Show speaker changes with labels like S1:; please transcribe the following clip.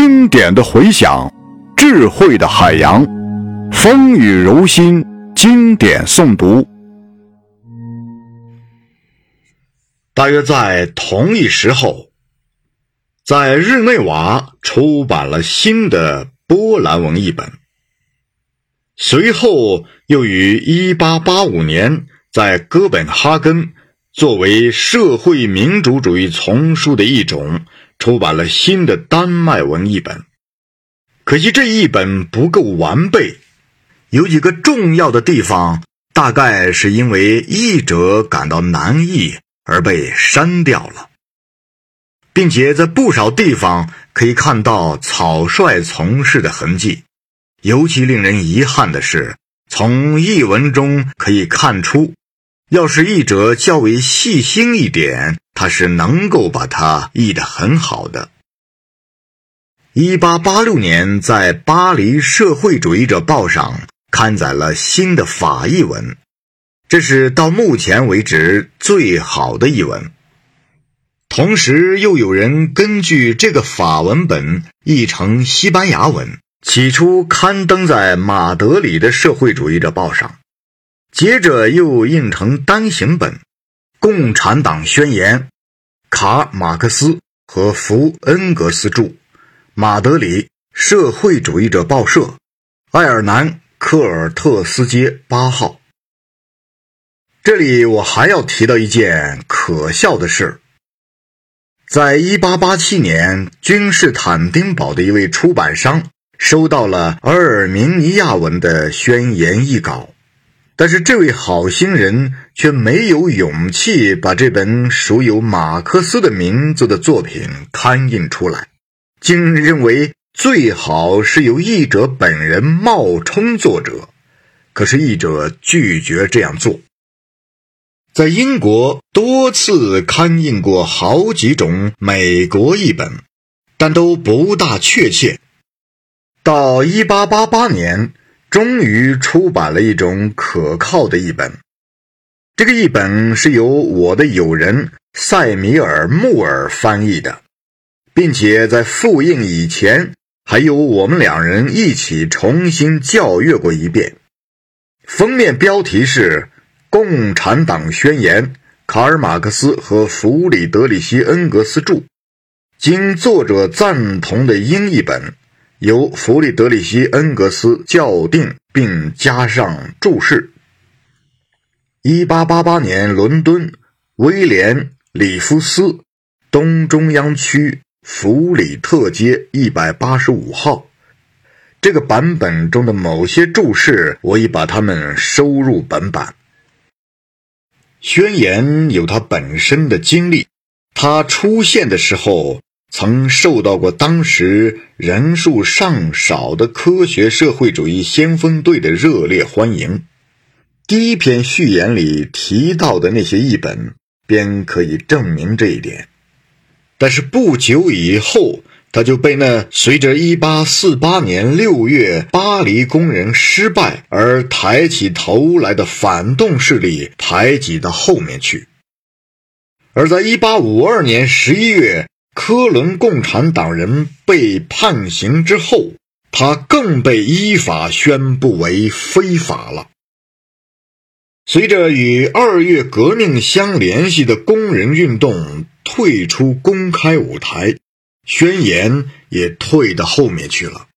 S1: 经典的回响，智慧的海洋，风雨柔心，经典诵读。
S2: 大约在同一时候，在日内瓦出版了新的波兰文译本。随后又于1885年在哥本哈根，作为社会民主主义丛书的一种。出版了新的丹麦文译本，可惜这一本不够完备，有几个重要的地方，大概是因为译者感到难译而被删掉了，并且在不少地方可以看到草率从事的痕迹。尤其令人遗憾的是，从译文中可以看出，要是译者较为细心一点。他是能够把它译得很好的。一八八六年，在巴黎社会主义者报上刊载了新的法译文，这是到目前为止最好的译文。同时，又有人根据这个法文本译成西班牙文，起初刊登在马德里的社会主义者报上，接着又印成单行本。《共产党宣言》，卡·马克思和福恩格斯著，马德里社会主义者报社，爱尔兰科尔特斯街八号。这里我还要提到一件可笑的事：在1887年，君士坦丁堡的一位出版商收到了阿尔明尼亚文的宣言译稿。但是这位好心人却没有勇气把这本属有马克思的名字的作品刊印出来，竟认为最好是由译者本人冒充作者。可是译者拒绝这样做。在英国多次刊印过好几种美国译本，但都不大确切。到一八八八年。终于出版了一种可靠的译本。这个译本是由我的友人塞米尔·穆尔翻译的，并且在复印以前，还由我们两人一起重新校阅过一遍。封面标题是《共产党宣言》，卡尔·马克思和弗里德里希·恩格斯著，经作者赞同的英译本。由弗里德里希·恩格斯校订并加上注释。一八八八年，伦敦威廉·里夫斯东中央区弗里特街一百八十五号。这个版本中的某些注释，我已把它们收入本版。宣言有它本身的经历，它出现的时候。曾受到过当时人数尚少的科学社会主义先锋队的热烈欢迎。第一篇序言里提到的那些译本，便可以证明这一点。但是不久以后，他就被那随着1848年6月巴黎工人失败而抬起头来的反动势力排挤到后面去。而在1852年11月。科伦共产党人被判刑之后，他更被依法宣布为非法了。随着与二月革命相联系的工人运动退出公开舞台，宣言也退到后面去了。